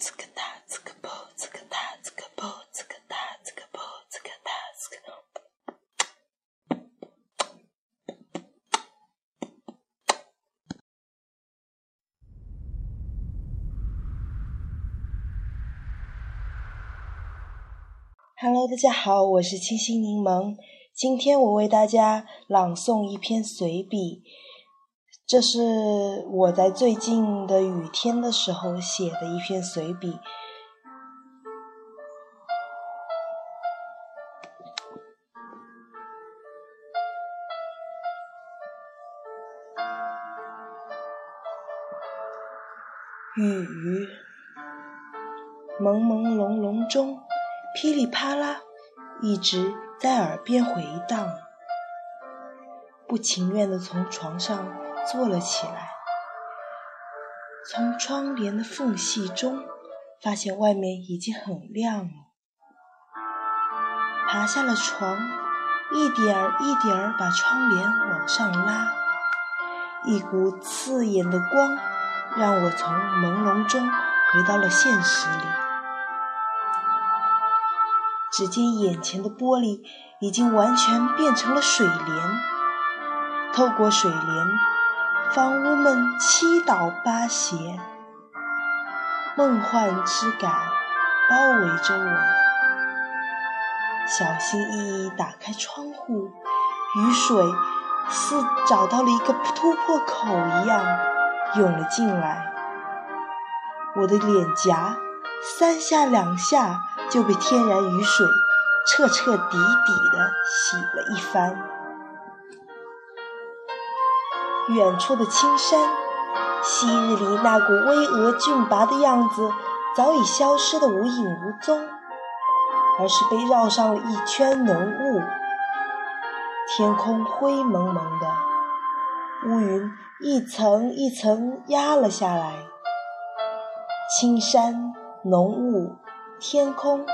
呲个哒，呲个啵，呲个哒，呲个啵，呲个哒，呲个啵，呲个哒，呲个。Hello，大家好，我是清新柠檬。今天我为大家朗诵一篇随笔，这是我在最近的雨天的时候写的一篇随笔。雨，朦朦胧胧中。噼里啪啦，一直在耳边回荡。不情愿地从床上坐了起来，从窗帘的缝隙中发现外面已经很亮了。爬下了床，一点儿一点儿把窗帘往上拉，一股刺眼的光让我从朦胧中回到了现实里。只见眼前的玻璃已经完全变成了水帘，透过水帘，房屋们七倒八斜，梦幻之感包围着我。小心翼翼打开窗户，雨水似找到了一个突破口一样涌了进来，我的脸颊三下两下。就被天然雨水彻彻底底的洗了一番。远处的青山，昔日里那股巍峨峻拔的样子，早已消失的无影无踪，而是被绕上了一圈浓雾。天空灰蒙蒙的，乌云一层一层压了下来。青山浓雾。天空，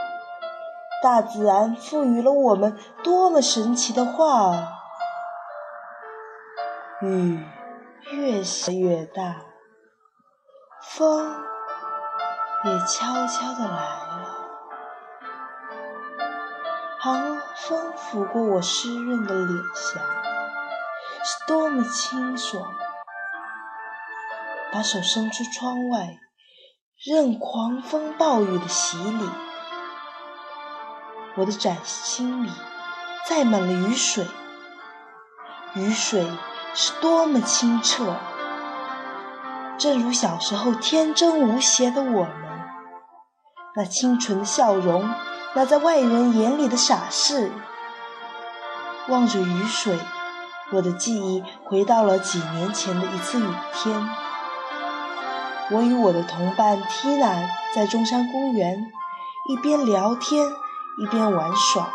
大自然赋予了我们多么神奇的画啊！雨越下越大，风也悄悄地来了。寒风拂过我湿润的脸颊，是多么清爽。把手伸出窗外。任狂风暴雨的洗礼，我的掌心里载满了雨水。雨水是多么清澈，正如小时候天真无邪的我们，那清纯的笑容，那在外人眼里的傻事。望着雨水，我的记忆回到了几年前的一次雨天。我与我的同伴缇娜在中山公园一边聊天一边玩耍。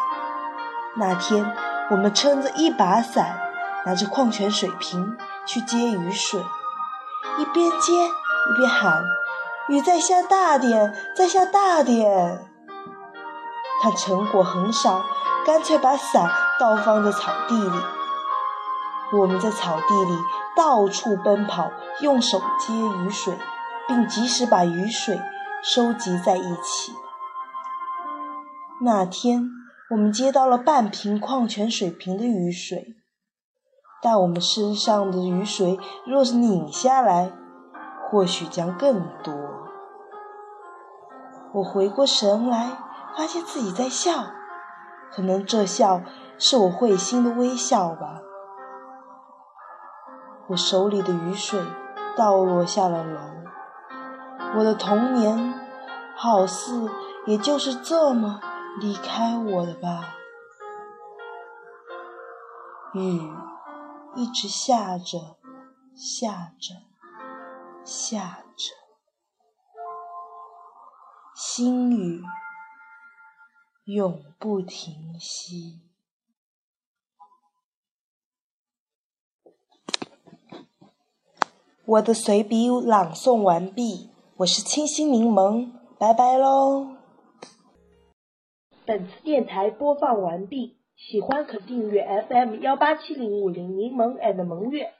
那天，我们撑着一把伞，拿着矿泉水瓶去接雨水，一边接一边喊：“雨再下大点，再下大点！”看成果很少，干脆把伞倒放在草地里。我们在草地里到处奔跑，用手接雨水。并及时把雨水收集在一起。那天，我们接到了半瓶矿泉水瓶的雨水，但我们身上的雨水若是拧下来，或许将更多。我回过神来，发现自己在笑，可能这笑是我会心的微笑吧。我手里的雨水倒落下了楼。我的童年，好似也就是这么离开我的吧。雨一直下着，下着，下着，心雨永不停息。我的随笔朗诵完毕。我是清新柠檬，拜拜喽！本次电台播放完毕，喜欢可订阅 FM 幺八七零五零柠檬 and 萌月。